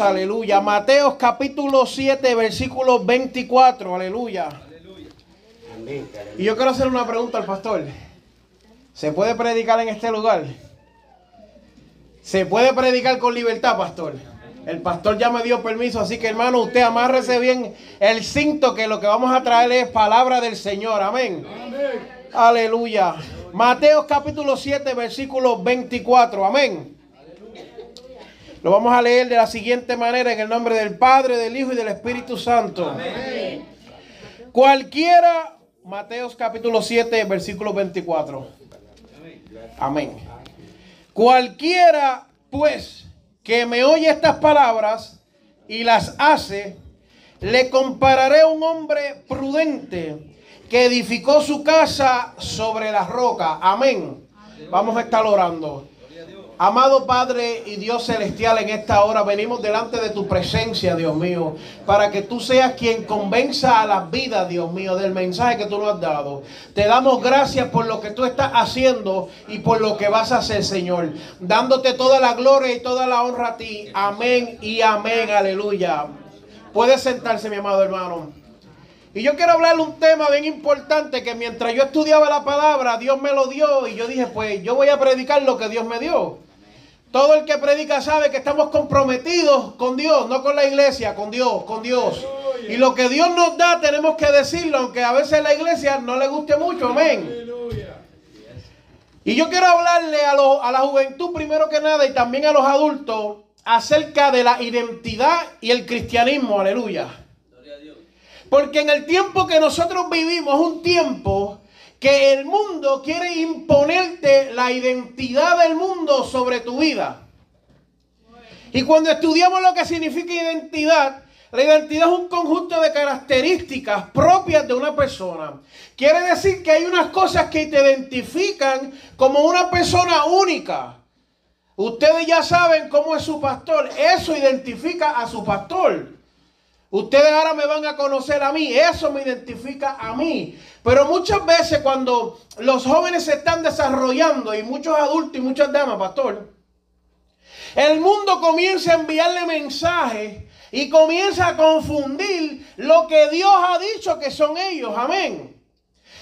Aleluya. Mateos capítulo 7, versículo 24, aleluya. Y yo quiero hacer una pregunta al pastor. ¿Se puede predicar en este lugar? ¿Se puede predicar con libertad, pastor? El pastor ya me dio permiso, así que hermano, usted amárrese bien el cinto que lo que vamos a traer es palabra del Señor. Amén. Aleluya. Mateos capítulo 7, versículo 24. Amén. Lo vamos a leer de la siguiente manera en el nombre del Padre, del Hijo y del Espíritu Santo. Amén. Cualquiera, Mateos capítulo 7, versículo 24. Amén. Cualquiera, pues, que me oye estas palabras y las hace, le compararé a un hombre prudente que edificó su casa sobre la roca. Amén. Vamos a estar orando. Amado Padre y Dios celestial, en esta hora venimos delante de tu presencia, Dios mío, para que tú seas quien convenza a las vidas, Dios mío, del mensaje que tú nos has dado. Te damos gracias por lo que tú estás haciendo y por lo que vas a hacer, Señor. Dándote toda la gloria y toda la honra a ti. Amén y amén, aleluya. Puedes sentarse, mi amado hermano. Y yo quiero hablarle un tema bien importante que mientras yo estudiaba la palabra, Dios me lo dio y yo dije, pues yo voy a predicar lo que Dios me dio. Todo el que predica sabe que estamos comprometidos con Dios, no con la iglesia, con Dios, con Dios. Y lo que Dios nos da tenemos que decirlo, aunque a veces la iglesia no le guste mucho, amén. Y yo quiero hablarle a, a la juventud primero que nada y también a los adultos acerca de la identidad y el cristianismo, aleluya. Porque en el tiempo que nosotros vivimos, un tiempo que el mundo quiere imponerte la identidad del mundo sobre tu vida. Y cuando estudiamos lo que significa identidad, la identidad es un conjunto de características propias de una persona. Quiere decir que hay unas cosas que te identifican como una persona única. Ustedes ya saben cómo es su pastor. Eso identifica a su pastor. Ustedes ahora me van a conocer a mí, eso me identifica a mí. Pero muchas veces cuando los jóvenes se están desarrollando y muchos adultos y muchas damas, pastor, el mundo comienza a enviarle mensajes y comienza a confundir lo que Dios ha dicho que son ellos. Amén.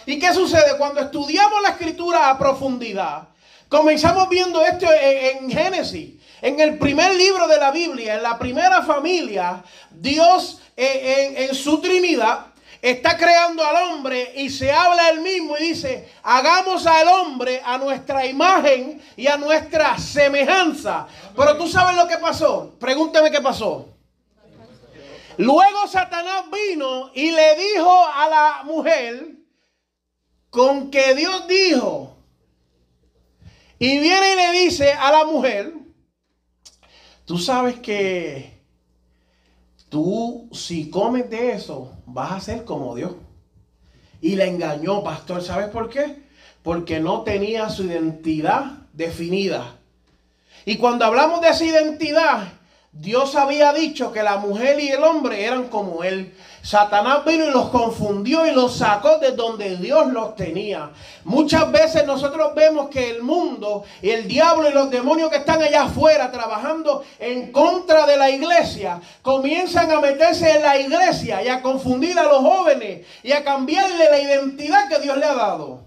¿Y qué sucede? Cuando estudiamos la escritura a profundidad, comenzamos viendo esto en, Génesis. En el primer libro de la Biblia, en la primera familia, Dios eh, en, su Trinidad está creando al hombre y se habla él mismo y dice, hagamos al hombre a nuestra imagen y a nuestra semejanza. Pero tú sabes lo que pasó. Pregúnteme qué pasó. Luego Satanás vino y le dijo a la mujer con que Dios dijo. Y viene y le dice a la mujer, Tú sabes que tú si comes de eso vas a ser como Dios. Y le engañó, pastor. ¿Sabes por qué? Porque no tenía su identidad definida. Y cuando hablamos de esa identidad, Dios había dicho que la mujer y el hombre eran como él. Satanás vino y los confundió y los sacó de donde Dios los tenía. Muchas veces nosotros vemos que el mundo y el diablo y los demonios que están allá afuera trabajando en contra de la iglesia comienzan a meterse en la iglesia y a confundir a los jóvenes y a cambiarle la identidad que Dios le ha dado.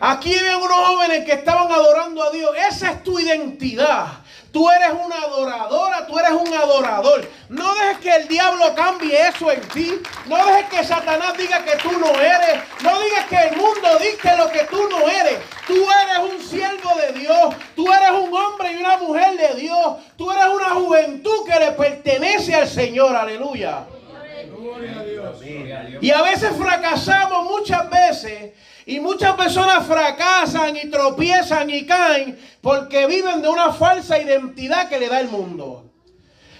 Aquí ven unos jóvenes que estaban adorando a Dios. Esa es tu identidad. Tú eres una adoradora, tú eres un adorador. No dejes que el diablo cambie eso en ti. No dejes que Satanás diga que tú no eres. No digas que el mundo diga lo que tú no eres. Tú eres un siervo de Dios. Tú eres un hombre y una mujer de Dios. Tú eres una juventud que le pertenece al Señor. Aleluya. Y a veces fracasamos muchas veces Y muchas personas fracasan y tropiezan y caen porque viven de una falsa identidad que le da el mundo.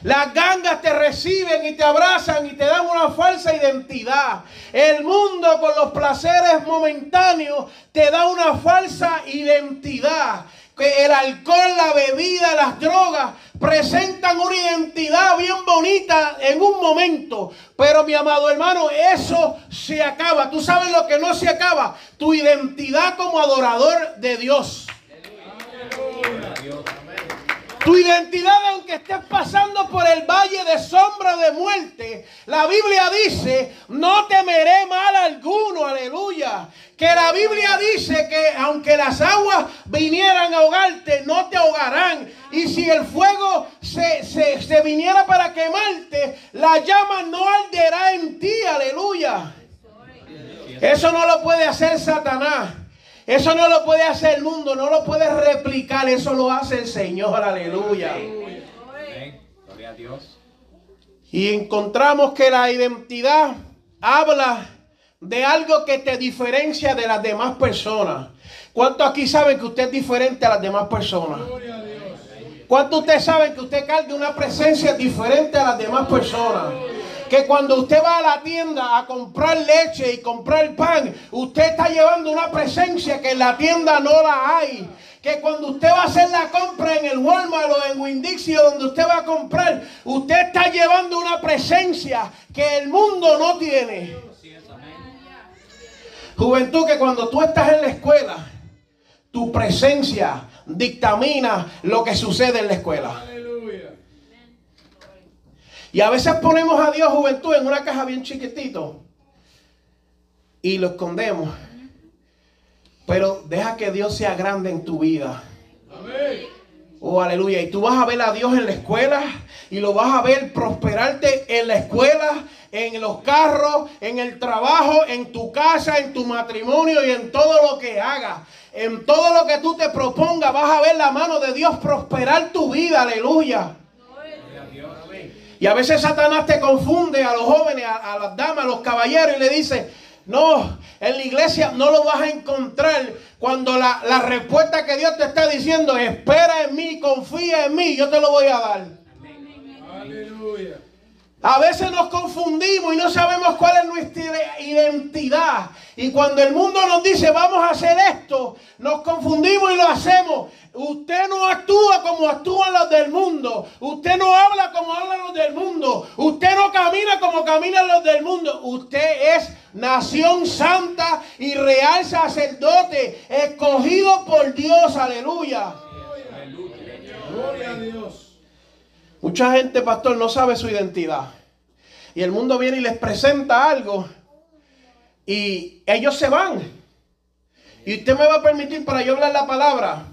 Las gangas te reciben y te abrazan y te dan una falsa identidad. El mundo con los placeres momentáneos te da una falsa identidad. Que el alcohol, la bebida, las drogas presentan una identidad bien bonita en un momento. Pero mi amado hermano, eso se acaba. Tú sabes lo que no se acaba. Tu identidad como adorador de Dios. Tu identidad, aunque estés pasando por el valle de sombra de muerte, la Biblia dice, no temeré mal alguno, aleluya. Que la Biblia dice que aunque las aguas vinieran a ahogarte, no te ahogarán. Y si el fuego se, se viniera para quemarte, la llama no arderá en ti, aleluya. Eso no lo puede hacer Satanás. Eso no lo puede hacer el mundo, no lo puede replicar, eso lo hace el Señor, aleluya. Gloria a Dios. Y encontramos que la identidad habla de algo que te diferencia de las demás personas. ¿Cuántos aquí saben que usted es diferente a las demás personas? ¿Cuántos ustedes saben que usted carga una presencia diferente a las demás personas? Que cuando usted va a la tienda a comprar leche y comprar pan, usted está llevando una presencia que en la tienda no la hay. Que cuando usted va a hacer la compra en el Walmart o en Windixio donde usted va a comprar, usted está llevando una presencia que el mundo no tiene. Juventud, que cuando tú estás en la escuela, tu presencia dictamina lo que sucede en la escuela. Y a veces ponemos a Dios juventud en una caja bien chiquitito y lo escondemos. Pero deja que Dios sea grande en tu vida. Oh, aleluya. Y tú vas a ver a Dios en la escuela y lo vas a ver prosperarte en la escuela, en los carros, en el trabajo, en tu casa, en tu matrimonio y en todo lo que hagas. En todo lo que tú te propongas vas a ver la mano de Dios prosperar tu vida. Aleluya. Y a veces Satanás te confunde a los jóvenes, a, las damas, a los caballeros y le dice, no, en la iglesia no lo vas a encontrar cuando la, la, respuesta que Dios te está diciendo, espera en mí, confía en mí, yo te lo voy a dar. Aleluya. A veces nos confundimos y no sabemos cuál es nuestra identidad. Y cuando el mundo nos dice vamos a hacer esto, nos confundimos y lo hacemos. Usted no actúa como actúan los del mundo. Usted no habla como hablan los del mundo. Usted no camina como caminan los del mundo. Usted es nación santa y real sacerdote, escogido por Dios. Aleluya. Gloria a Dios. Mucha gente, pastor, no sabe su identidad. Y el mundo viene y les presenta algo. Y ellos se van. Y usted me va a permitir para yo hablar la palabra.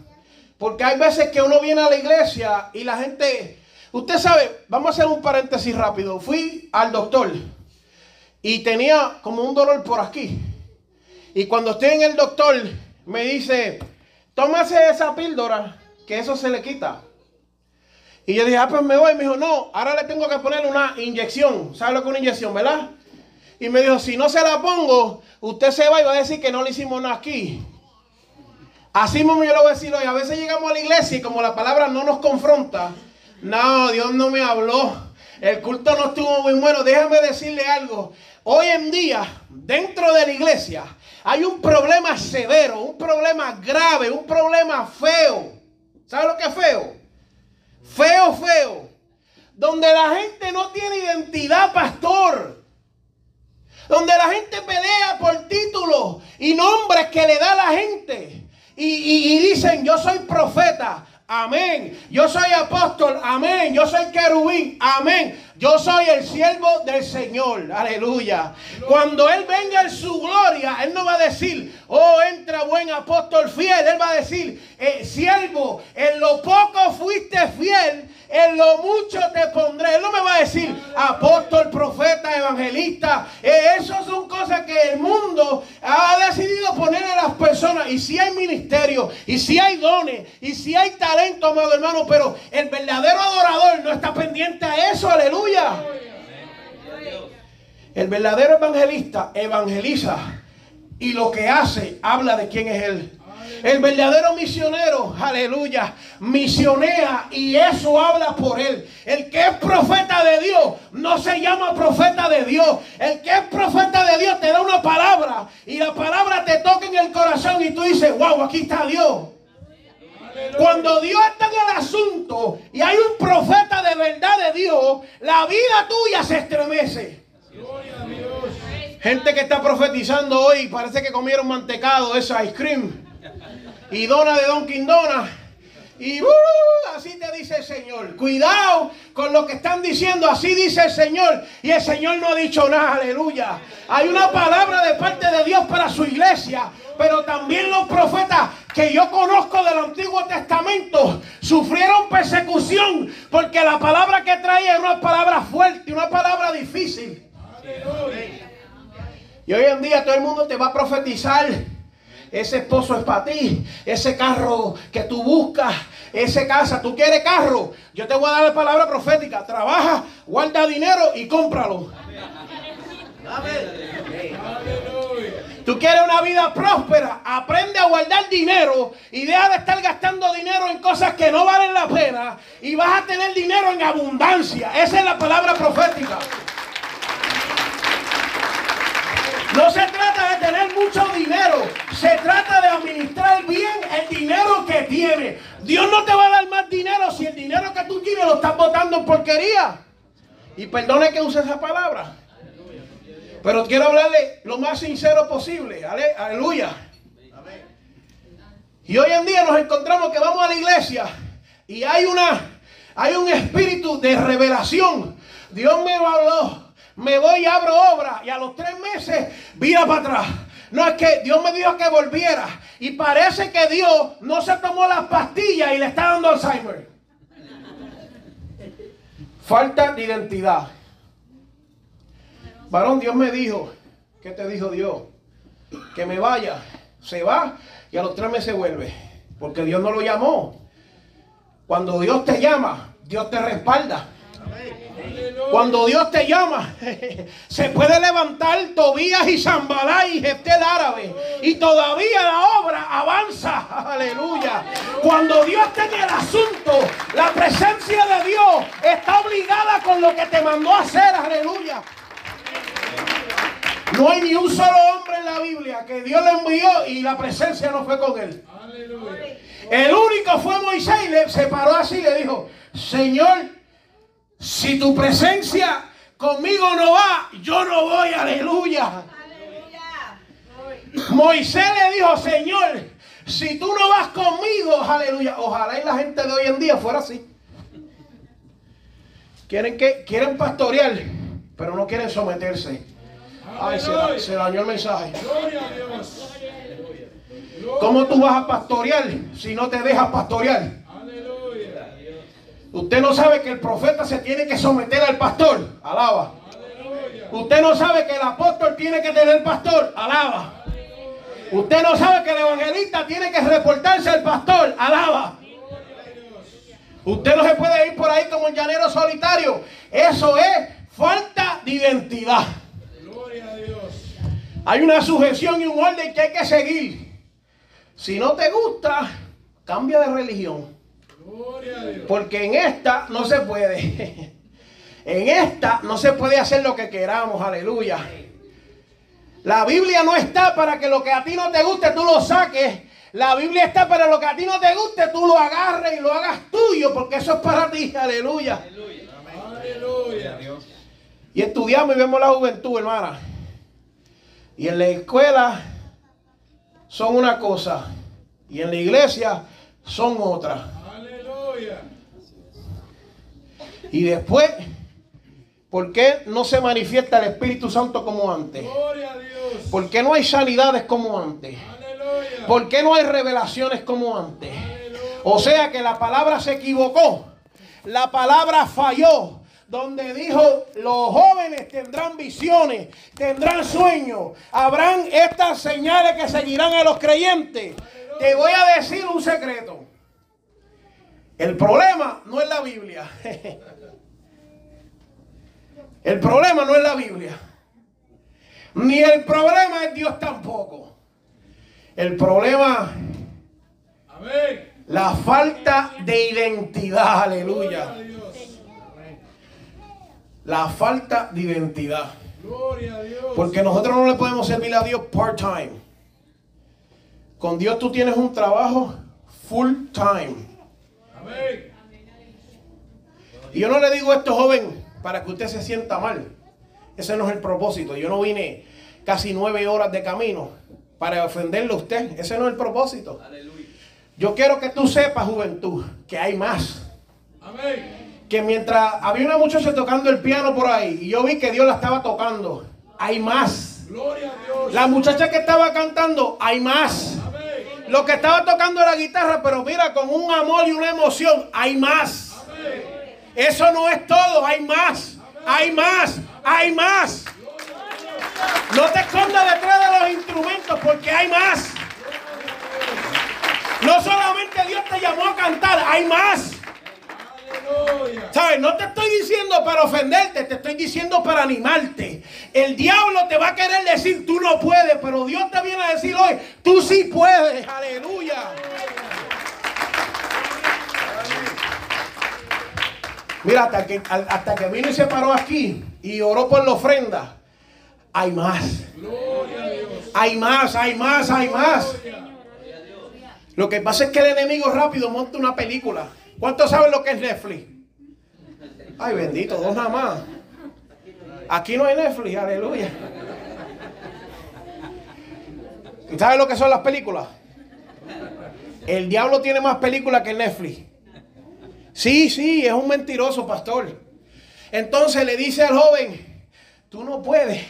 Porque hay veces que uno viene a la iglesia y la gente... Usted sabe, vamos a hacer un paréntesis rápido. Fui al doctor y tenía como un dolor por aquí. Y cuando estoy en el doctor, me dice, tómase esa píldora, que eso se le quita. Y yo dije, ah, pues me voy. Me dijo, no, ahora le tengo que poner una inyección. ¿Sabe lo que es una inyección, verdad? Y me dijo, si no se la pongo, usted se va y va a decir que no le hicimos nada aquí. Así mismo yo lo voy a decir hoy. A veces llegamos a la iglesia y como la palabra no nos confronta, no, Dios no me habló. El culto no estuvo muy bueno. Déjame decirle algo. Hoy en día, dentro de la iglesia, hay un problema severo, un problema grave, un problema feo. ¿Sabe lo que es feo. Donde la gente no tiene identidad, pastor. Donde la gente pelea por títulos y nombres que le da la gente. Y, dicen, yo soy profeta. Amén. Yo soy apóstol. Amén. Yo soy querubín. Amén. Yo soy el siervo del Señor. Aleluya. Cuando Él venga en su gloria, Él no va a decir, oh, entra buen apóstol fiel. Él va a decir, eh, siervo, en lo poco fuiste fiel en lo mucho te pondré. Él no me va a decir apóstol, profeta, evangelista. Eh, esas son cosas que el mundo ha decidido poner a las personas. Y si hay ministerio, y si hay dones, y si hay talento, amado hermano, pero el verdadero adorador no está pendiente a eso. Aleluya. El verdadero evangelista evangeliza y lo que hace habla de quién es Él. El verdadero misionero, aleluya, misionea y eso habla por él. El que es profeta de Dios no se llama profeta de Dios. El que es profeta de Dios te da una palabra y la palabra te toca en el corazón y tú dices, wow, aquí está Dios. Cuando Dios está en el asunto y hay un profeta de verdad de Dios, la vida tuya se estremece. Gente que está profetizando hoy, parece que comieron mantecado, ese ice cream y dona de Don Dona. Y uh, así te dice el Señor. Cuidado con lo que están diciendo. Así dice el Señor. Y el Señor no ha dicho nada. Aleluya. Hay una palabra de parte de Dios para su iglesia. Pero también los profetas que yo conozco del Antiguo Testamento sufrieron persecución. Porque la palabra que traía era una palabra fuerte, una palabra difícil. Y hoy en día todo el mundo te va a profetizar ese esposo es para ti. Ese carro que tú buscas. Esa casa. ¿Tú quieres carro? Yo te voy a dar la palabra profética. Trabaja, guarda dinero y cómpralo. Tú quieres una vida próspera, aprende a guardar dinero y deja de estar gastando dinero en cosas que no valen la pena y vas a tener dinero en abundancia. Esa es la palabra profética. No se trata de tener mucho dinero, se trata de administrar bien el dinero que tiene. Dios no te va a dar más dinero si el dinero que tú tienes lo estás botando en porquería. Y perdone que use esa palabra. Pero quiero hablarle lo más sincero posible. Aleluya. Y hoy en día nos encontramos que vamos a la iglesia y hay una hay un espíritu de revelación. Dios me habló me voy y abro obra y a los tres meses vira para atrás. No es que Dios me dijo que volviera y parece que Dios no se tomó las pastillas y le está dando Alzheimer. Falta de identidad. Varón, Dios me dijo, ¿qué te dijo Dios? Que me vaya. Se va y a los tres meses vuelve. Porque Dios no lo llamó. Cuando Dios te llama, Dios te respalda. Cuando Dios te llama, se puede levantar Tobías y Zambalá y Jeftel árabe. Y todavía la obra avanza. Aleluya. Cuando Dios está en el asunto, la presencia de Dios está obligada con lo que te mandó a hacer. Aleluya. No hay ni un solo hombre en la Biblia que Dios le envió y la presencia no fue con él. El único fue Moisés y le separó así y le dijo, Señor, si tu presencia conmigo no va, yo no voy, aleluya. Moisés le dijo, Señor, si tú no vas conmigo, aleluya. Ojalá y la gente de hoy en día fuera así. Quieren que quieren pastorear, pero no quieren someterse. Ay, se, se dañó el mensaje. ¿Cómo tú vas a pastorear si no te dejas pastorear? Usted no sabe que el profeta se tiene que someter al pastor. Alaba. Usted no sabe que el apóstol tiene que tener pastor. Alaba. Usted no sabe que el evangelista tiene que reportarse al pastor. Alaba. Usted no se puede ir por ahí como un llanero solitario. Eso es falta de identidad. Hay una sujeción y un orden que hay que seguir. Si no te gusta, cambia de religión. Porque en esta no se puede. En esta no se puede hacer lo que queramos, aleluya. La Biblia no está para que lo que a ti no te guste tú lo saques. La Biblia está para lo que a ti no te guste tú lo agarres y lo hagas tuyo, porque eso es para ti, aleluya. aleluya. Y estudiamos y vemos la juventud, hermana. Y en la escuela son una cosa y en la iglesia son otra. Y después, ¿por qué no se manifiesta el Espíritu Santo como antes? ¿Por qué no hay sanidades como antes? ¿Por qué no hay revelaciones como antes? O sea que la palabra se equivocó. La palabra falló. Donde dijo, los jóvenes tendrán visiones, tendrán sueños, habrán estas señales que seguirán a los creyentes. Te voy a decir un secreto. El problema no es la Biblia. El problema no es la Biblia. Ni el problema es Dios tampoco. El problema, la falta de identidad, aleluya. La falta de identidad. Porque nosotros no le podemos servir a Dios part-time. Con Dios tú tienes un trabajo full-time. Y yo no le digo esto, joven, para que usted se sienta mal. Ese no es el propósito. Yo no vine casi nueve horas de camino para ofenderle a usted. Ese no es el propósito. Yo quiero que tú sepas, juventud, que hay más. Que mientras había una muchacha tocando el piano por ahí y yo vi que Dios la estaba tocando, hay más. La muchacha que estaba cantando, hay más. Lo que estaba tocando la guitarra, pero mira, con un amor y una emoción, hay más. Eso no es todo, hay más. Hay más, hay más. No te escondas detrás de los instrumentos porque hay más. No solamente Dios te llamó a cantar, hay más. ¿Sabes? No te estoy diciendo para ofenderte, te estoy diciendo para animarte. El diablo te va a querer decir, tú no puedes, pero Dios te viene a decir hoy, tú sí puedes. Aleluya. Mira, hasta que, hasta que vino y se paró aquí y oró por la ofrenda, hay más. Hay más, hay más, hay más. Lo que pasa es que el enemigo rápido monta una película. ¿Cuántos saben lo que es Netflix? Ay, bendito, dos nada más. Aquí no hay Netflix, aleluya. ¿Y sabes lo que son las películas? El diablo tiene más películas que Netflix. Sí, sí, es un mentiroso, pastor. Entonces le dice al joven, tú no puedes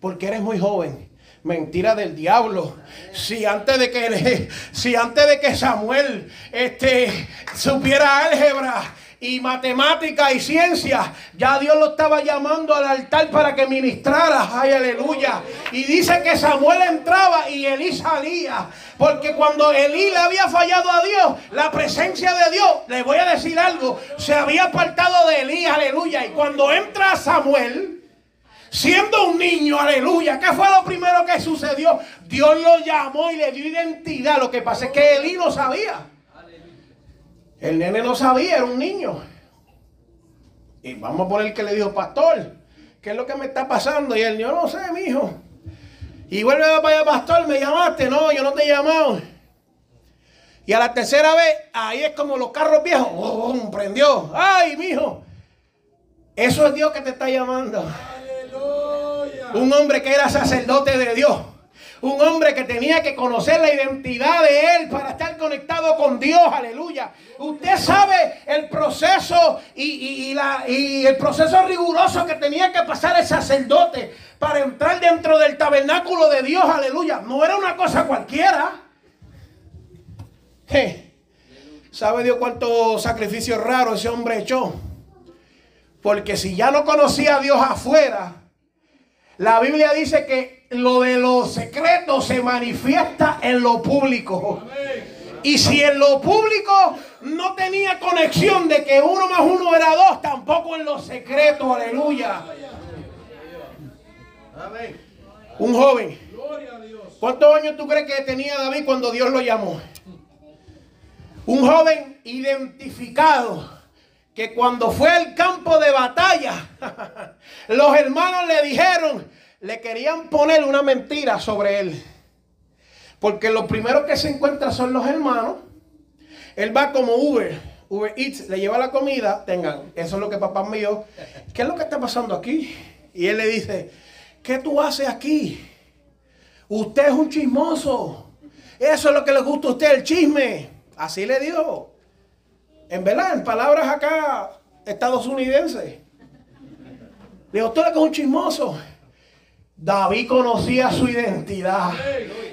porque eres muy joven. Mentira del diablo. Si antes de que, si antes de que Samuel este, supiera álgebra y matemática y ciencia, ya Dios lo estaba llamando al altar para que ministrara. Ay, aleluya. Y dice que Samuel entraba y Elí salía. Porque cuando Elí le había fallado a Dios, la presencia de Dios, le voy a decir algo, se había apartado de Elí, aleluya. Y cuando entra Samuel, Siendo un niño, aleluya. ¿Qué fue lo primero que sucedió? Dios lo llamó y le dio identidad. Lo que pasa es que Elí no sabía. El nene no sabía, era un niño. Y vamos a poner que le dijo, pastor, ¿qué es lo que me está pasando? Y él, yo no sé, mi hijo. Y vuelve a allá, pastor, ¿me llamaste? No, yo no te he llamado. Y a la tercera vez, ahí es como los carros viejos. ¡Oh, prendió! ¡Ay, mi hijo! Eso es Dios que te está llamando. Un hombre que era sacerdote de Dios. Un hombre que tenía que conocer la identidad de él para estar conectado con Dios. Aleluya. Usted sabe el proceso y, el proceso riguroso que tenía que pasar el sacerdote para entrar dentro del tabernáculo de Dios. Aleluya. No era una cosa cualquiera. ¿Sabe Dios cuánto sacrificio raro ese hombre echó? Porque si ya no conocía a Dios afuera, la Biblia dice que lo de los secretos se manifiesta en lo público. Y si en lo público no tenía conexión de que uno más uno era dos, tampoco en lo secreto, aleluya. Un joven. ¿Cuántos años tú crees que tenía David cuando Dios lo llamó? Un joven identificado que cuando fue al campo de batalla, los hermanos le dijeron, le querían poner una mentira sobre él. Porque lo primero que se encuentra son los hermanos. Él va como Uber, Uber Eats, le lleva la comida, tengan, eso es lo que papá dio. ¿Qué es lo que está pasando aquí? Y él le dice, ¿qué tú haces aquí? Usted es un chismoso. Eso es lo que le gusta a usted, el chisme. Así le dijo. En verdad, en palabras acá estadounidenses. Dijo, tú eres un chismoso. David conocía su identidad.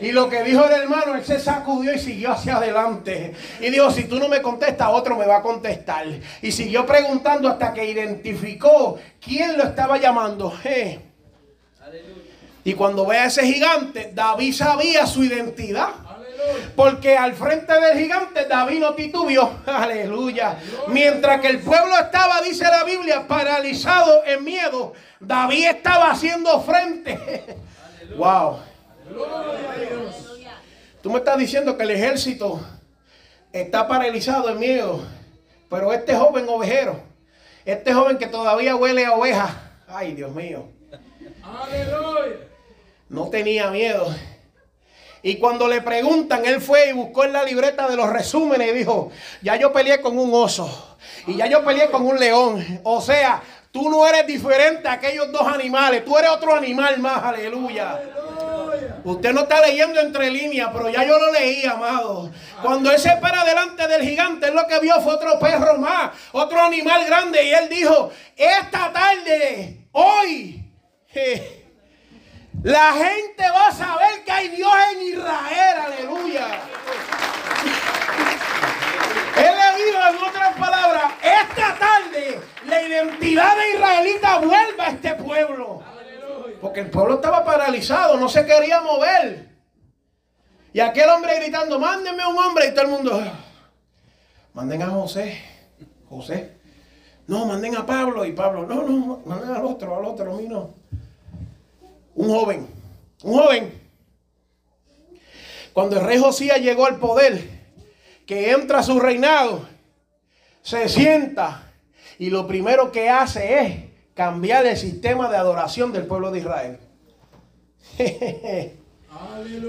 Y lo que dijo el hermano, él se sacudió y siguió hacia adelante. Y dijo, si tú no me contestas, otro me va a contestar. Y siguió preguntando hasta que identificó quién lo estaba llamando. Y cuando ve a ese gigante, David sabía su identidad. Porque al frente del gigante David no titubió. Aleluya. Mientras que el pueblo estaba, dice la Biblia, paralizado en miedo, David estaba haciendo frente. Wow. Tú me estás diciendo que el ejército está paralizado en miedo, pero este joven ovejero, este joven que todavía huele a oveja, ay Dios mío, no tenía miedo. Y cuando le preguntan, él fue y buscó en la libreta de los resúmenes y dijo, ya yo peleé con un oso y ya yo peleé con un león. O sea, tú no eres diferente a aquellos dos animales, tú eres otro animal más, aleluya. Usted no está leyendo entre líneas, pero ya yo lo leí, amado. Cuando él se para delante del gigante, él lo que vio fue otro perro más, otro animal grande. Y él dijo, esta tarde, hoy, la gente va a saber que hay Dios en Israel, aleluya. Él le dijo en otras palabras, esta tarde la identidad de israelita vuelve a este pueblo. Porque el pueblo estaba paralizado, no se quería mover. Y aquel hombre gritando, mándenme un hombre. Y todo el mundo, manden a José. José. No, manden a Pablo. Y Pablo, no, no, manden al otro, al otro, a mí no. Un joven, un joven. Cuando el rey Josías llegó al poder, que entra a su reinado, se sienta y lo primero que hace es cambiar el sistema de adoración del pueblo de Israel.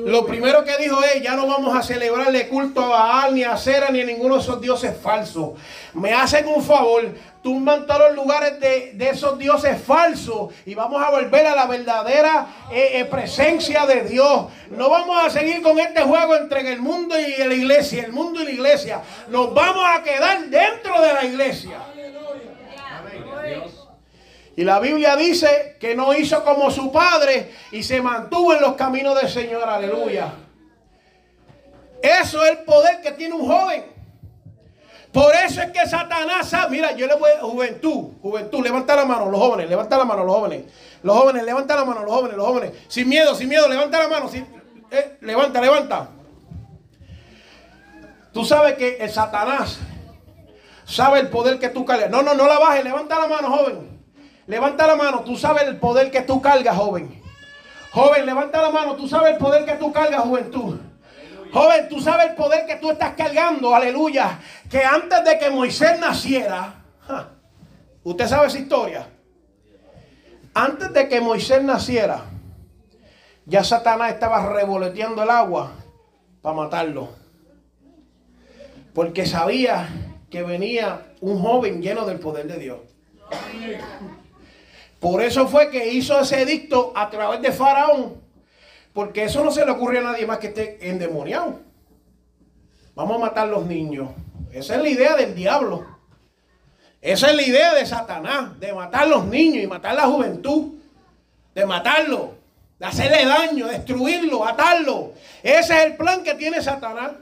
Lo primero que dijo es, ya no vamos a celebrarle culto a Baal, ni a Cera, ni a ninguno de esos dioses falsos. Me hacen un favor, tumban todos los lugares de, esos dioses falsos y vamos a volver a la verdadera eh, eh, presencia de Dios. No vamos a seguir con este juego entre el mundo y la iglesia, el mundo y la iglesia. Nos vamos a quedar dentro de la iglesia. Y la Biblia dice que no hizo como su padre y se mantuvo en los caminos del Señor. Aleluya. Eso es el poder que tiene un joven. Por eso es que Satanás mira, yo le voy a juventud, juventud, levanta la mano, los jóvenes, levanta la mano, los jóvenes, los jóvenes, levanta la mano, los jóvenes, los jóvenes, sin miedo, sin miedo, levanta la mano, eh, levanta, levanta. Tú sabes que el Satanás sabe el poder que tú cargas. No, no, no la bajes, levanta la mano, joven. Levanta la mano, tú sabes el poder que tú cargas, joven. Joven, levanta la mano, tú sabes el poder que tú cargas, juventud. Joven, tú sabes el poder que tú estás cargando, aleluya. Que antes de que Moisés naciera, usted sabe esa historia. Antes de que Moisés naciera, ya Satanás estaba revoleteando el agua para matarlo. Porque sabía que venía un joven lleno del poder de Dios. Por eso fue que hizo ese edicto a través de Faraón. Porque eso no se le ocurre a nadie más que esté endemoniado. Vamos a matar a los niños. Esa es la idea del diablo. Esa es la idea de Satanás, de matar a los niños y matar a la juventud. De matarlo, de hacerle daño, destruirlo, atarlo. Ese es el plan que tiene Satanás.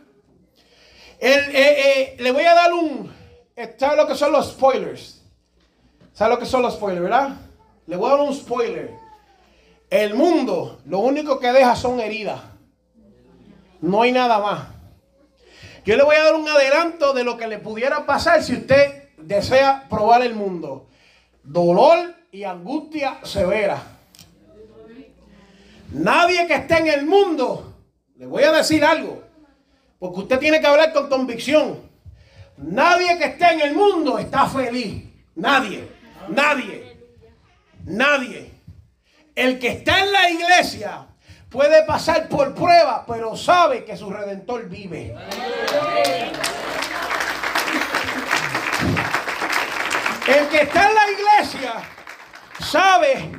Eh, eh, le voy a dar un... ¿Sabe lo que son los spoilers? ¿Sabe lo que son los spoilers, verdad? Le voy a dar un spoiler. El mundo lo único que deja son heridas. No hay nada más. Yo le voy a dar un adelanto de lo que le pudiera pasar si usted desea probar el mundo. Dolor y angustia severa. Nadie que esté en el mundo, le voy a decir algo, porque usted tiene que hablar con convicción. Nadie que esté en el mundo está feliz. Nadie, nadie. Nadie. El que está en la iglesia puede pasar por prueba, pero sabe que su redentor vive. El que está en la iglesia sabe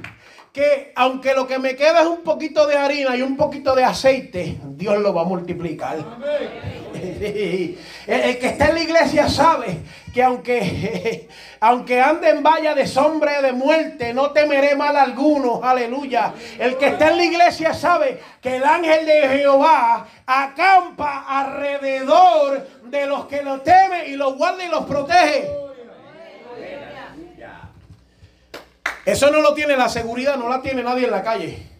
que aunque lo que me queda es un poquito de harina y un poquito de aceite, Dios lo va a multiplicar. El, que está en la iglesia sabe que aunque, aunque ande en valla de sombra de muerte, no temeré mal alguno. Aleluya. El que está en la iglesia sabe que el ángel de Jehová acampa alrededor de los que lo temen y los guarda y los protege. Eso no lo tiene la seguridad, no la tiene nadie en la calle.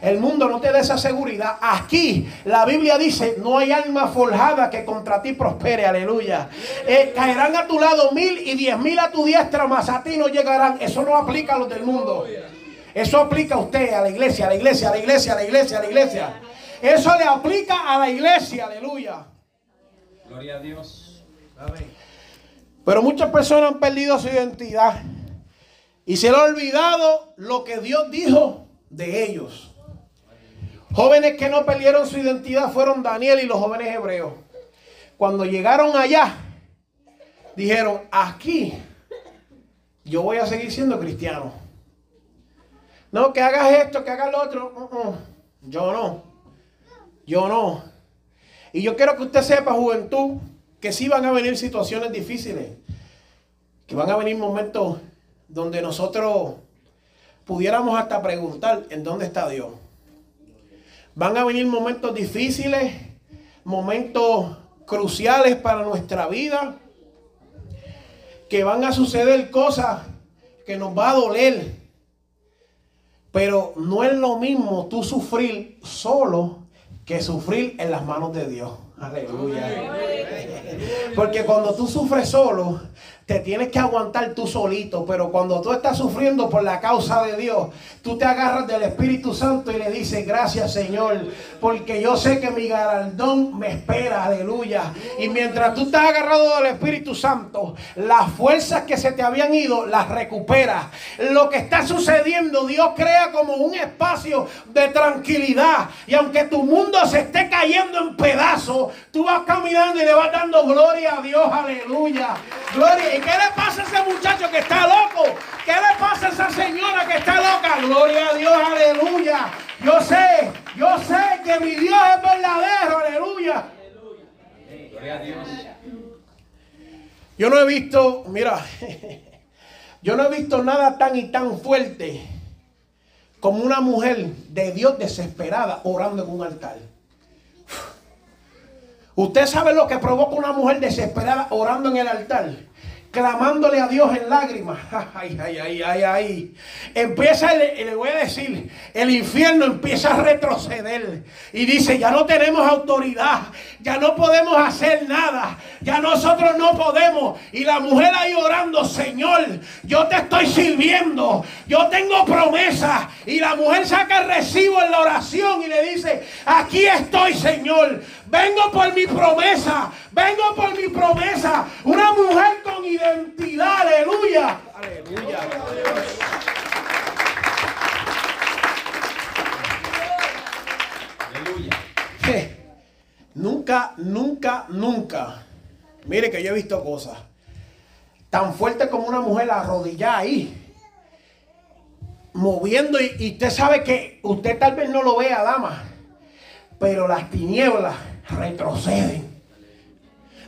El mundo no te da esa seguridad. Aquí la Biblia dice, no hay alma forjada que contra ti prospere. Aleluya. Eh, caerán a tu lado mil y diez mil a tu diestra, mas a ti no llegarán. Eso no aplica a los del mundo. Eso aplica a usted, a la iglesia, a la iglesia, a la iglesia, a la iglesia, a la iglesia. Eso le aplica a la iglesia, aleluya. Gloria a Dios. Pero muchas personas han perdido su identidad y se le ha olvidado lo que Dios dijo de ellos. Jóvenes que no perdieron su identidad fueron Daniel y los jóvenes hebreos. Cuando llegaron allá, dijeron, aquí yo voy a seguir siendo cristiano. No, que hagas esto, que hagas lo otro. Uh, uh. Yo no. Yo no. Y yo quiero que usted sepa, juventud, que sí van a venir situaciones difíciles. Que van a venir momentos donde nosotros pudiéramos hasta preguntar en dónde está Dios. Van a venir momentos difíciles, momentos cruciales para nuestra vida, que van a suceder cosas que nos va a doler. Pero no es lo mismo tú sufrir solo que sufrir en las manos de Dios. Aleluya. Porque cuando tú sufres solo, te tienes que aguantar tú solito, pero cuando tú estás sufriendo por la causa de Dios, tú te agarras del Espíritu Santo y le dices, gracias Señor, porque yo sé que mi galardón me espera, aleluya. Y mientras tú estás agarrado del Espíritu Santo, las fuerzas que se te habían ido, las recuperas. Lo que está sucediendo, Dios crea como un espacio de tranquilidad. Y aunque tu mundo se esté cayendo en pedazos, tú vas caminando y le vas dando gloria a Dios, aleluya. Gloria. ¿Y qué le pasa a ese muchacho que está loco? ¿Qué le pasa a esa señora que está loca? Gloria a Dios, aleluya. Yo sé, yo sé que mi Dios es verdadero, aleluya. Gloria a Dios. Yo no he visto, mira, yo no he visto nada tan y tan fuerte como una mujer de Dios desesperada orando en un altar. Usted sabe lo que provoca una mujer desesperada orando en el altar clamándole a Dios en lágrimas. Ay, ay, ay, ay, ay. Empieza, el, le voy a decir, el infierno empieza a retroceder y dice, ya no tenemos autoridad, ya no podemos hacer nada, ya nosotros no podemos. Y la mujer ahí orando, Señor, yo te estoy sirviendo, yo tengo promesa. Y la mujer saca el recibo en la oración y le dice, aquí estoy, Señor, vengo por mi promesa, vengo por mi promesa. Una mujer con identidad, aleluya. Aleluya. Aleluya. Nunca, nunca, nunca. Mire que yo he visto cosas tan fuertes como una mujer arrodillada ahí, moviendo. Y, y usted sabe que usted tal vez no lo vea, dama, pero las tinieblas retroceden.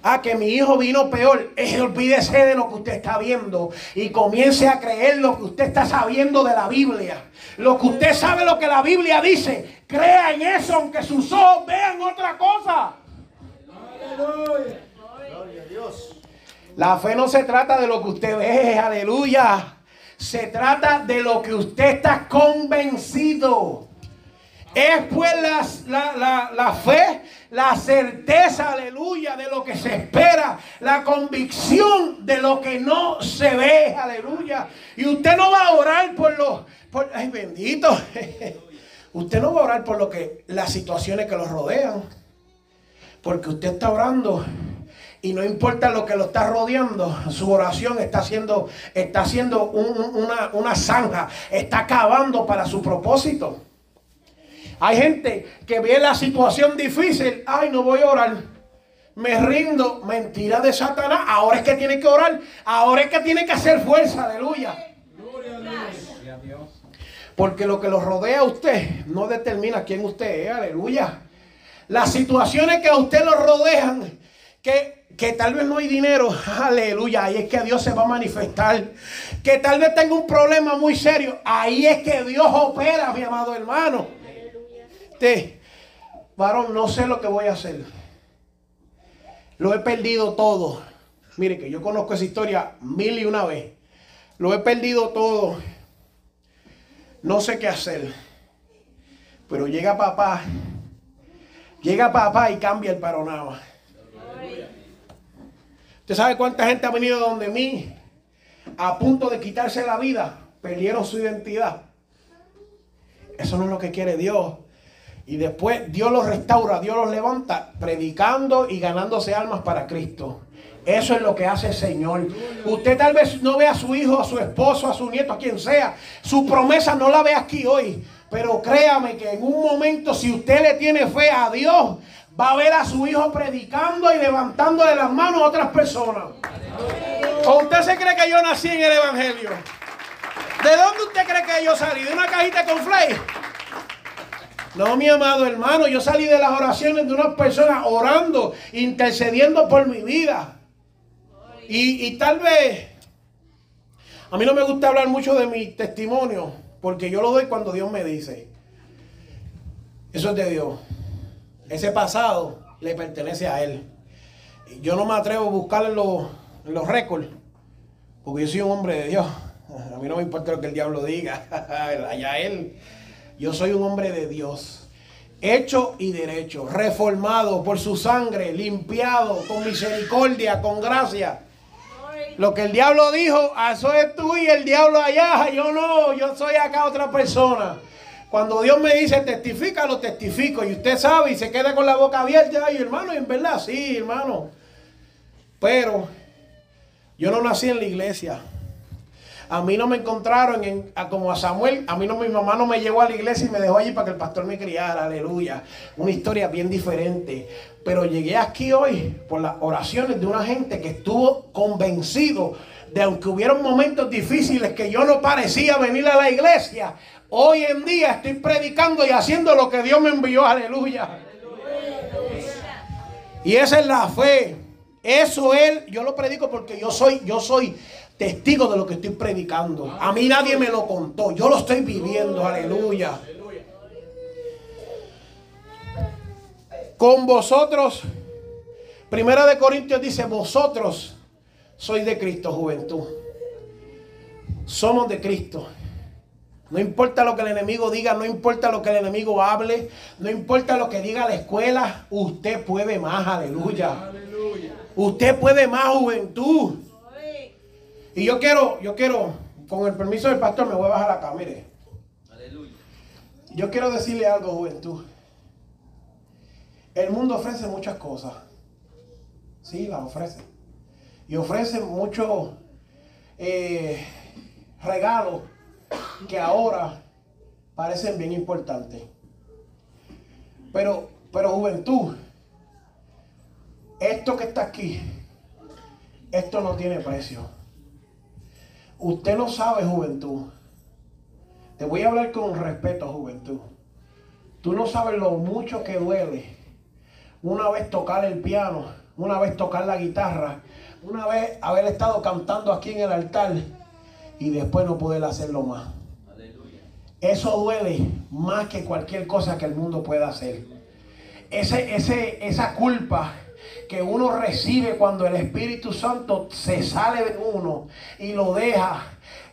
Ah, que mi hijo vino peor. Eh, olvídese de lo que usted está viendo y comience a creer lo que usted está sabiendo de la Biblia. Lo que usted sabe lo que la Biblia dice. Crea en eso, aunque sus ojos vean otra cosa. La fe no se trata de lo que usted ve, aleluya. Se trata de lo que usted está convencido. Es pues la, la, la, fe, la certeza, aleluya, de lo que se espera, la convicción de lo que no se ve, aleluya. Y usted no va a orar por los, ay bendito, usted no va a orar por lo que, las situaciones que lo rodean, porque usted está orando y no importa lo que lo está rodeando, su oración está haciendo, está haciendo un, una, una zanja, está cavando para su propósito. Hay gente que ve la situación difícil. Ay, no voy a orar. Me rindo. Mentira de Satanás. Ahora es que tiene que orar. Ahora es que tiene que hacer fuerza. Aleluya. Gloria a Dios. Porque lo que lo rodea a usted no determina quién usted es. Aleluya. Las situaciones que a usted lo rodean. Que que tal vez no hay dinero, aleluya, ahí es que Dios se va a manifestar. Que tal vez tenga un problema muy serio, ahí es que Dios opera, mi amado hermano varón, no sé lo que voy a hacer. Lo he perdido todo. Mire que yo conozco esa historia mil y una vez. Lo he perdido todo. No sé qué hacer. Pero llega papá. Llega papá y cambia el panorama. ¿Usted sabe cuánta gente ha venido donde mí a punto de quitarse la vida? Perdieron su identidad. Eso no es lo que quiere Dios. Y después Dios los restaura, Dios los levanta, predicando y ganándose almas para Cristo. Eso es lo que hace el Señor. Usted tal vez no ve a su hijo, a su esposo, a su nieto, a quien sea. Su promesa no la ve aquí hoy. Pero créame que en un momento, si usted le tiene fe a Dios, va a ver a su hijo predicando y levantándole las manos a otras personas. ¿O usted se cree que yo nací en el Evangelio? ¿De dónde usted cree que yo salí? ¿De una cajita con flay? No, mi amado hermano, yo salí de las oraciones de unas personas orando, intercediendo por mi vida. Y, y, tal vez, a mí no me gusta hablar mucho de mi testimonio, porque yo lo doy cuando Dios me dice. Eso es de Dios. Ese pasado le pertenece a Él. Yo no me atrevo a buscar en los, los récords, porque yo soy un hombre de Dios. A mí no me importa lo que el diablo diga, allá Él. Yo soy un hombre de Dios, hecho y derecho, reformado por su sangre, limpiado con misericordia, con gracia. Lo que el diablo dijo, eso es tú y el diablo allá. Yo no, yo soy acá otra persona. Cuando Dios me dice testifica, lo testifico. Y usted sabe y se queda con la boca abierta. Ay, hermano, y en verdad, sí, hermano. Pero yo no nací en la iglesia. A mí no me encontraron en, como a Samuel. A mí no, mi mamá no me llevó a la iglesia y me dejó allí para que el pastor me criara. Aleluya. Una historia bien diferente. Pero llegué aquí hoy por las oraciones de una gente que estuvo convencido de aunque hubieron momentos difíciles que yo no parecía venir a la iglesia, hoy en día estoy predicando y haciendo lo que Dios me envió. Aleluya. Y esa es la fe. Eso él, yo lo predico porque yo soy, yo soy testigo de lo que estoy predicando. A mí nadie me lo contó. Yo lo estoy viviendo. Aleluya. Con vosotros, Primera de Corintios dice, vosotros sois de Cristo, juventud. Somos de Cristo. No importa lo que el enemigo diga, no importa lo que el enemigo hable, no importa lo que diga la escuela, usted puede más, aleluya. Usted puede más, juventud. Y yo quiero, yo quiero, con el permiso del pastor, me voy a bajar acá, mire. Aleluya. Yo quiero decirle algo, juventud. El mundo ofrece muchas cosas. Sí, las ofrece. Y ofrece muchos eh, regalos que ahora parecen bien importantes. Pero, pero juventud, esto que está aquí, esto no tiene precio. Usted no sabe, juventud. Te voy a hablar con respeto, juventud. Tú no sabes lo mucho que duele una vez tocar el piano, una vez tocar la guitarra, una vez haber estado cantando aquí en el altar y después no poder hacerlo más. Eso duele más que cualquier cosa que el mundo pueda hacer. Ese, ese, esa culpa que uno recibe cuando el Espíritu Santo se sale de uno y lo deja.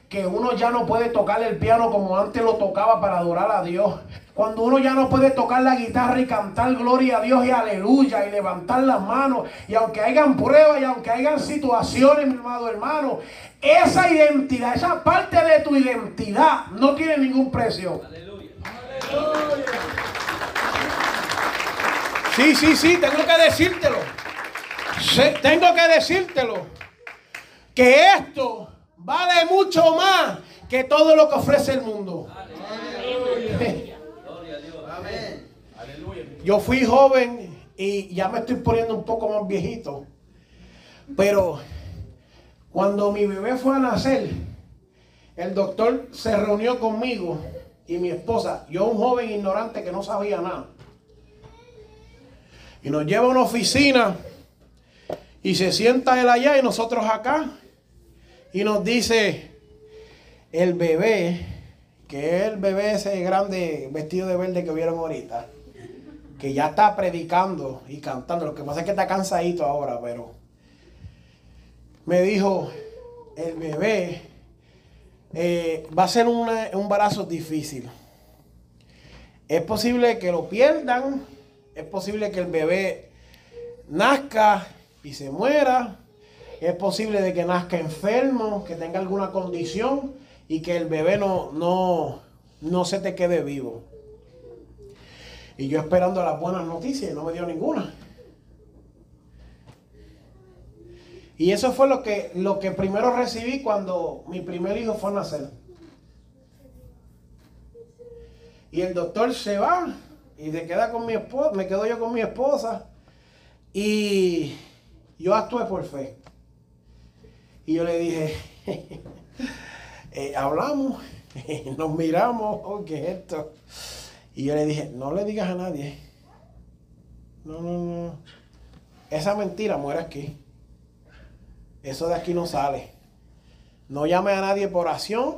Que uno ya no puede tocar el piano como antes lo tocaba para adorar a Dios. Cuando uno ya no puede tocar la guitarra y cantar gloria a Dios y aleluya y levantar las manos. Y aunque hayan pruebas y aunque hayan situaciones, mi amado hermano, esa identidad, esa parte de tu identidad no tiene ningún precio. Aleluya. Sí, sí, sí, tengo que decírtelo. Tengo que decírtelo. Que esto vale mucho más que todo lo que ofrece el mundo. Yo fui joven y ya me estoy poniendo un poco más viejito. Pero cuando mi bebé fue a nacer, el doctor se reunió conmigo y mi esposa, yo un joven ignorante que no sabía nada. Y nos lleva a una oficina y se sienta él allá y nosotros acá. Y nos dice, el bebé, que es el bebé ese grande vestido de verde que vieron ahorita, que ya está predicando y cantando. Lo que pasa es que está cansadito ahora, pero me dijo, el bebé eh, va a ser un embarazo difícil. Es posible que lo pierdan, es posible que el bebé nazca y se muera. Es posible de que nazca enfermo, que tenga alguna condición y que el bebé no, no, no se te quede vivo. Y yo esperando las buenas noticias y no me dio ninguna. Y eso fue lo que, lo que primero recibí cuando mi primer hijo fue a nacer. Y el doctor se va y se queda con mi esposa, me quedo yo con mi esposa. Y yo actué por fe. Y yo le dije, eh, hablamos, nos miramos, oh, ¿qué es esto? Y yo le dije, no le digas a nadie. No, no, no. Esa mentira muere aquí. Eso de aquí no sale. No llame a nadie por oración.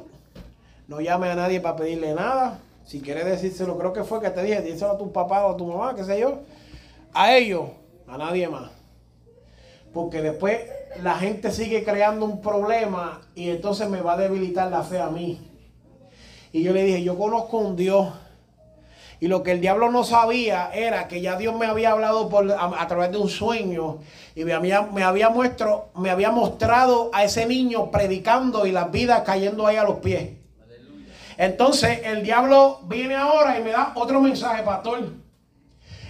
No llame a nadie para pedirle nada. Si quieres decírselo, creo que fue que te dije, díselo a tu papá o a tu mamá, qué sé yo. A ellos, a nadie más. Porque después la gente sigue creando un problema y entonces me va a debilitar la fe a mí. Y yo le dije, yo conozco un Dios. Y lo que el diablo no sabía era que ya Dios me había hablado por, a, través de un sueño y me había, me, había muestro, me había mostrado a ese niño predicando y las vidas cayendo ahí a los pies. Entonces el diablo viene ahora y me da otro mensaje, pastor.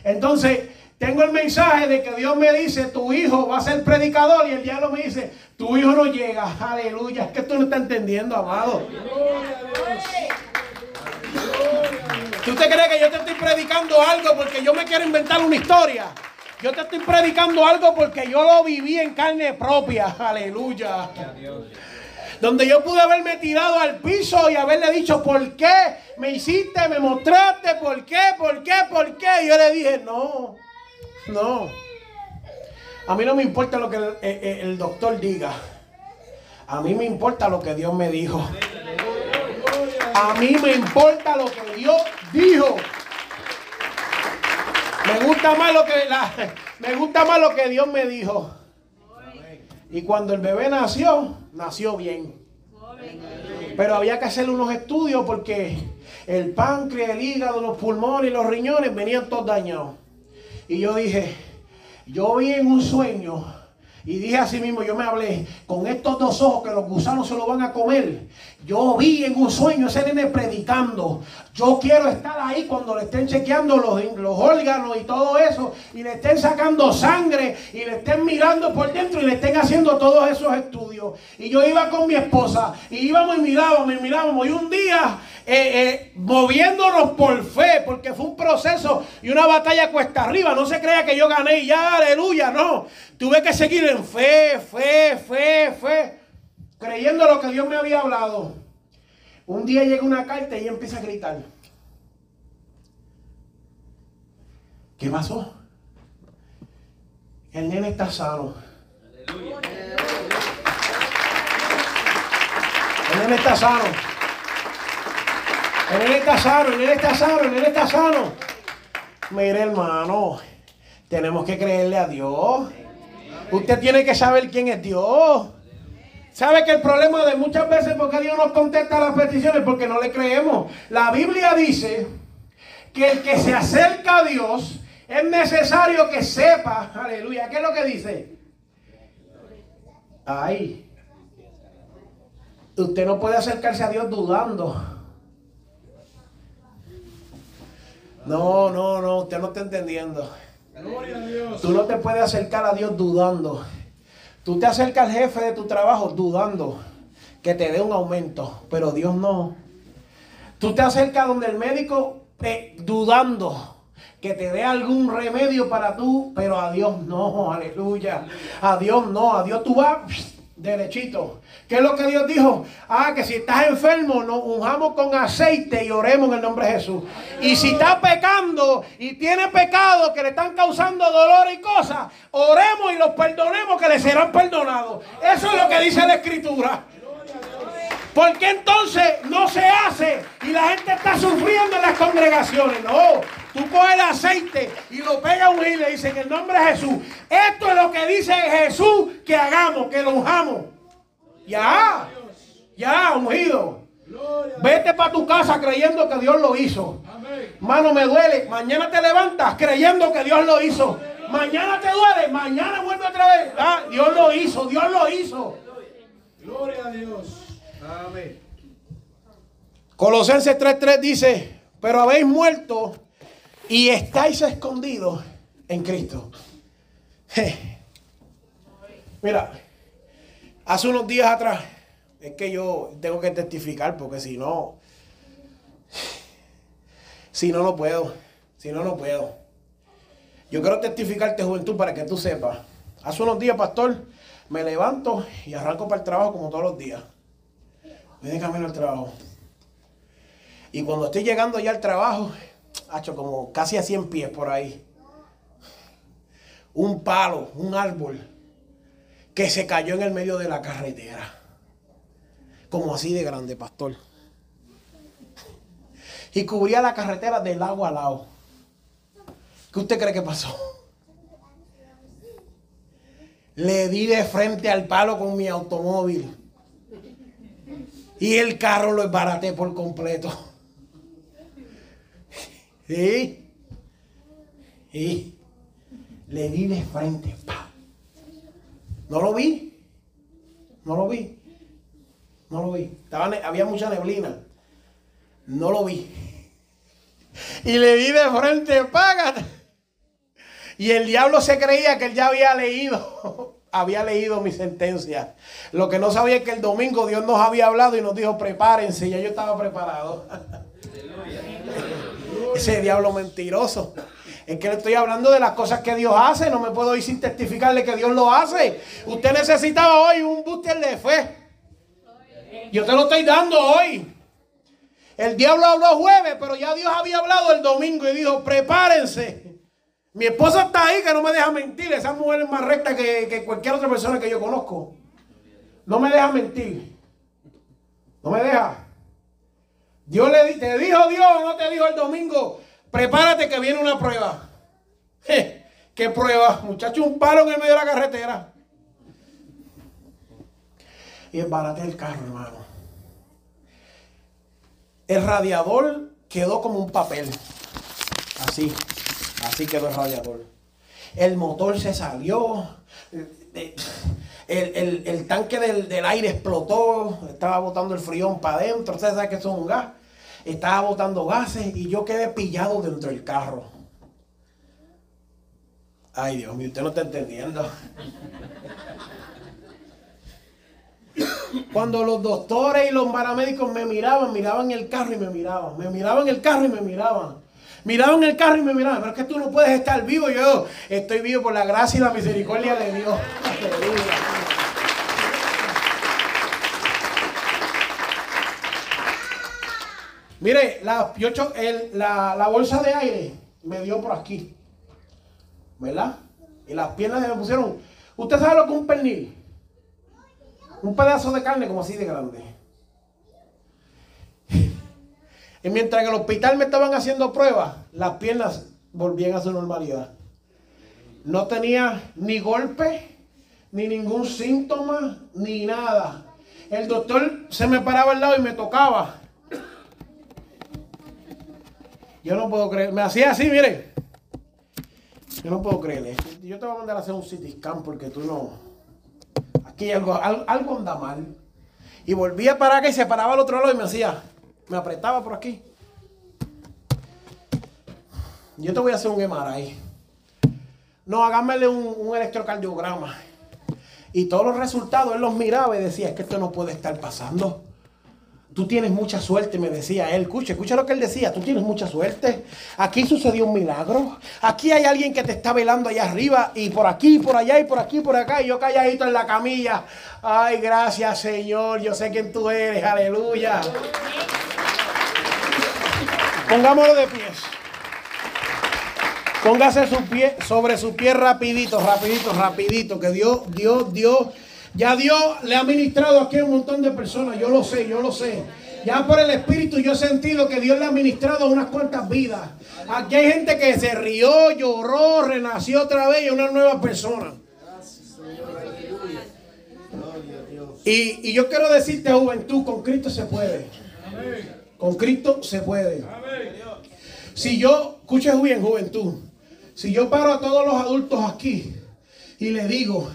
Entonces tengo el mensaje de que Dios me dice, tu hijo va a ser predicador y el diablo me dice, tu hijo no llega. Aleluya. Es que tú no estás entendiendo, amado. ¿Tú te crees que yo te estoy predicando algo porque yo me quiero inventar una historia? Yo te estoy predicando algo porque yo lo viví en carne propia. Aleluya. Donde yo pude haberme tirado al piso y haberle dicho, ¿por qué me hiciste, me mostraste? ¿Por qué? ¿Por qué? ¿Por qué? Y yo le dije, no. No. A mí no me importa lo que el, doctor diga. A mí me importa lo que Dios me dijo. A mí me importa lo que Dios dijo. Me gusta más lo que me gusta más lo que Dios me dijo. Y cuando el bebé nació, nació bien. Pero había que hacerle unos estudios porque el páncreas, el hígado, los pulmones y los riñones venían todos dañados. Y yo dije, yo vi en un sueño y dije así mismo, yo me hablé, con estos dos ojos que los gusanos se lo van a comer. Yo vi en un sueño ese nene predicando. Yo quiero estar ahí cuando le estén chequeando los, órganos y todo eso. Y le estén sacando sangre y le estén mirando por dentro y le estén haciendo todos esos estudios. Y yo iba con mi esposa y íbamos y mirábamos y mirábamos. Y un día eh, eh, moviéndonos por fe, porque fue un proceso y una batalla cuesta arriba. No se crea que yo gané y ya, aleluya, no. Tuve que seguir en fe, fe, fe, fe, creyendo lo que Dios me había hablado. Un día llega una carta y empieza a gritar. ¿Qué pasó? El nene está sano. El nene está sano. El nene está sano, el nene está sano, el nene está sano. Mire, hermano, tenemos que creerle a Dios. Usted tiene que saber quién es Dios. ¿Sabe que el problema de muchas veces porque Dios nos contesta las peticiones? Porque no le creemos. La Biblia dice que el que se acerca a Dios es necesario que sepa, aleluya, ¿qué es lo que dice? Ay, usted no puede acercarse a Dios dudando. No, no, no, usted no está entendiendo. Tú no te puedes acercar a Dios dudando. Tú te acercas al jefe de tu trabajo dudando que te dé un aumento, pero Dios no. Tú te acercas donde el médico dudando que te dé algún remedio para tú, pero a Dios no, aleluya. A Dios no, a Dios tú vas derechito. ¿Qué es lo que Dios dijo? Ah, que si estás enfermo, nos unjamos con aceite y oremos en el nombre de Jesús. Y si estás pecando y tiene pecado que le están causando dolor y cosas, oremos y los perdonemos que le serán perdonados. Eso es lo que dice la Escritura. ¿Por qué entonces no se hace y la gente está sufriendo en las congregaciones? No, tú coges el aceite y lo pegas a un y le dices en el nombre de Jesús. Esto es lo que dice Jesús que hagamos, que lo unjamos. Ya, ya, ungido. Vete para tu casa creyendo que Dios lo hizo. Mano, me duele. Mañana te levantas creyendo que Dios lo hizo. Mañana te duele. Mañana vuelve otra vez. Ah, Dios lo hizo. Dios lo hizo. Gloria a Dios. Colosenses 3:3 dice, pero habéis muerto y estáis escondidos en Cristo. Mira, hace unos días atrás, es que yo tengo que testificar porque si no, si no, no puedo. Si no, no puedo. Yo quiero testificarte, juventud, para que tú sepas. Hace unos días, pastor, me levanto y arranco para el trabajo como todos los días. Voy de camino al trabajo. Y cuando estoy llegando ya al trabajo, hecho como casi a 100 pies por ahí. Un palo, un árbol, que se cayó en el medio de la carretera. Como así de grande, pastor. Y cubría la carretera del lado a lado. ¿Qué usted cree que pasó? Le di de frente al palo con mi automóvil. Y el carro lo esbaraté por completo. ¿Sí? Y le di de frente. No lo vi. No lo vi. No lo vi. había mucha neblina. No lo vi. Y le di de frente, págate. Y el diablo se creía que él ya había leído, había leído mi sentencia. Lo que no sabía es que el domingo Dios nos había hablado y nos dijo, prepárense, ya yo estaba preparado. Ese diablo mentiroso. Es que le estoy hablando de las cosas que Dios hace. No me puedo ir sin testificarle que Dios lo hace. Usted necesitaba hoy un booster de fe. Yo te lo estoy dando hoy. El diablo habló jueves, pero ya Dios había hablado el domingo y dijo, prepárense. Mi esposa está ahí que no me deja mentir. Esa mujer es más recta que, cualquier otra persona que yo conozco. No me deja mentir. No me deja. Dios le dijo Dios, no te dijo el domingo, prepárate que viene una prueba. ¿Qué prueba? Muchacho, un palo en el medio de la carretera. Y embaraté el carro, hermano. El radiador quedó como un papel. Así. Así quedó el radiador. El motor se salió. El, tanque del, aire explotó. Estaba botando el frión para adentro. Ustedes saben que eso es un gas. Estaba botando gases y yo quedé pillado dentro del carro. Ay, Dios mío, usted no está entendiendo. Cuando los doctores y los paramédicos me miraban, miraban el carro y me miraban. Me miraban el carro y me miraban. Miraban el carro y me miraban. Pero es que tú no puedes estar vivo. Yo estoy vivo por la gracia y la misericordia de Dios. Mire, la, la, bolsa de aire me dio por aquí. ¿Verdad? Y las piernas me pusieron. ¿Usted sabe lo que es un pernil? Un pedazo de carne como así de grande. Y mientras en el hospital me estaban haciendo pruebas, las piernas volvían a su normalidad. No tenía ni golpe, ni ningún síntoma, ni nada. El doctor se me paraba al lado y me tocaba. Yo no puedo creer. Me hacía así, mire. Yo no puedo creerle. Yo te voy a mandar a hacer un CT scan porque tú no. Aquí algo, algo anda mal. Y volvía para acá y se paraba al otro lado y me hacía. Me apretaba por aquí. Yo te voy a hacer un MRI. No, hagámele un, un electrocardiograma. Y todos los resultados él los miraba y decía, es que esto no puede estar pasando. Tú tienes mucha suerte, me decía él. Escucha, escucha lo que él decía. Tú tienes mucha suerte. Aquí sucedió un milagro. Aquí hay alguien que te está velando allá arriba. Y por aquí, por allá, y por aquí, por acá. Y yo calladito en la camilla. Ay, gracias, Señor. Yo sé quién tú eres. Aleluya. Pongámoslo de pies. Póngase su pie sobre su pie rapidito, rapidito, rapidito. Que Dios, Dios, Dios, ya Dios le ha ministrado aquí a un montón de personas. Yo lo sé, yo lo sé. Ya por el Espíritu yo he sentido que Dios le ha ministrado unas cuantas vidas. Aquí hay gente que se rió, lloró, renació otra vez y una nueva persona. Y, y yo quiero decirte, juventud, con Cristo se puede. Con Cristo se puede. Si yo, escuche bien, juventud, si yo paro a todos los adultos aquí y le digo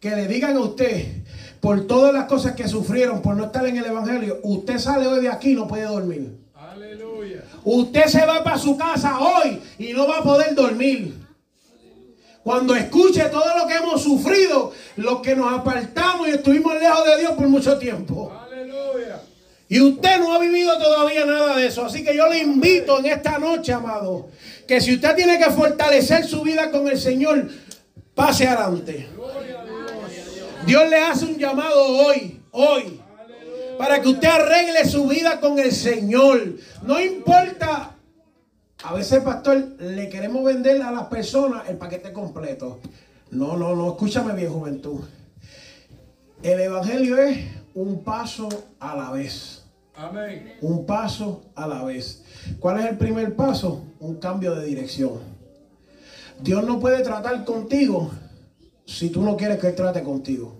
que le digan a usted por todas las cosas que sufrieron por no estar en el Evangelio, usted sale hoy de aquí y no puede dormir. Usted se va para su casa hoy y no va a poder dormir. Cuando escuche todo lo que hemos sufrido, los que nos apartamos y estuvimos lejos de Dios por mucho tiempo. Y usted no ha vivido todavía nada de eso. Así que yo le invito en esta noche, amado, que si usted tiene que fortalecer su vida con el Señor, pase adelante. Dios le hace un llamado hoy, hoy, para que usted arregle su vida con el Señor. No importa a veces, pastor, le queremos vender a las personas el paquete completo. No, no, no, escúchame bien, juventud. El Evangelio es un paso a la vez. Amén. Un paso a la vez. ¿Cuál es el primer paso? Un cambio de dirección. Dios no puede tratar contigo si tú no quieres que Él trate contigo.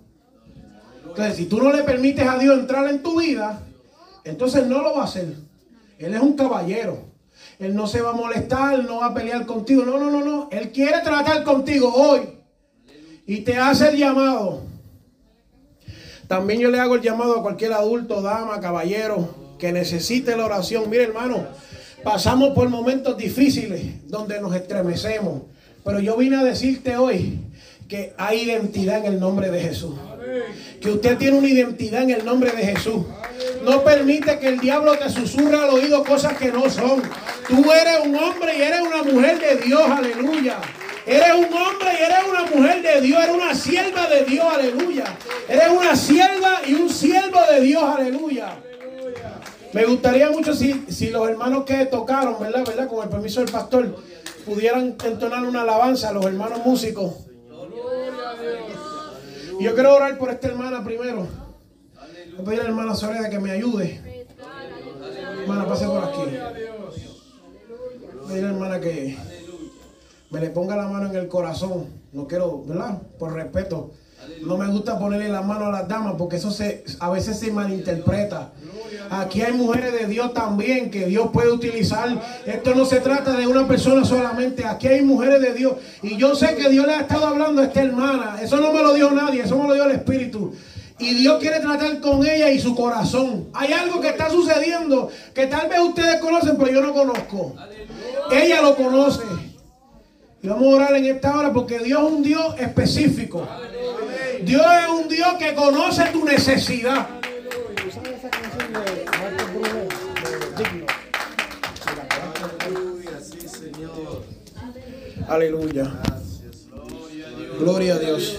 Entonces, si tú no le permites a Dios entrar en tu vida, entonces no lo va a hacer. Él es un caballero. Él no se va a molestar, no va a pelear contigo. No, no, no, no. Él quiere tratar contigo hoy. Y te hace el llamado. También yo le hago el llamado a cualquier adulto, dama, caballero, que necesite la oración. Mire, hermano, pasamos por momentos difíciles donde nos estremecemos. Pero yo vine a decirte hoy que hay identidad en el nombre de Jesús. Que usted tiene una identidad en el nombre de Jesús. No permite que el diablo te susurre al oído cosas que no son. Tú eres un hombre y eres una mujer de Dios, aleluya. Eres un hombre y eres una mujer de Dios, eres una sierva de Dios, aleluya. Eres una sierva y un siervo de Dios, aleluya. Me gustaría mucho si, si los hermanos que tocaron, ¿verdad? ¿verdad? Con el permiso del pastor, pudieran entonar una alabanza a los hermanos músicos. Yo quiero orar por esta hermana primero. Voy a pedir a la hermana Soledad que me ayude. Hermana, pase por aquí. Voy a pedir a la hermana que me le ponga la mano en el corazón. No quiero, ¿verdad? Por respeto. No me gusta ponerle la mano a las damas porque eso se, a veces se malinterpreta. Aquí hay mujeres de Dios también que Dios puede utilizar. Esto no se trata de una persona solamente. Aquí hay mujeres de Dios. Y yo sé que Dios le ha estado hablando a esta hermana. Eso no me lo dio nadie, eso me lo dio el Espíritu. Y Dios quiere tratar con ella y su corazón. Hay algo que está sucediendo que tal vez ustedes conocen, pero yo no conozco. Ella lo conoce. Y vamos a orar en esta hora porque Dios es un Dios específico. Dios es un Dios que conoce tu necesidad. Aleluya. Gloria a Dios.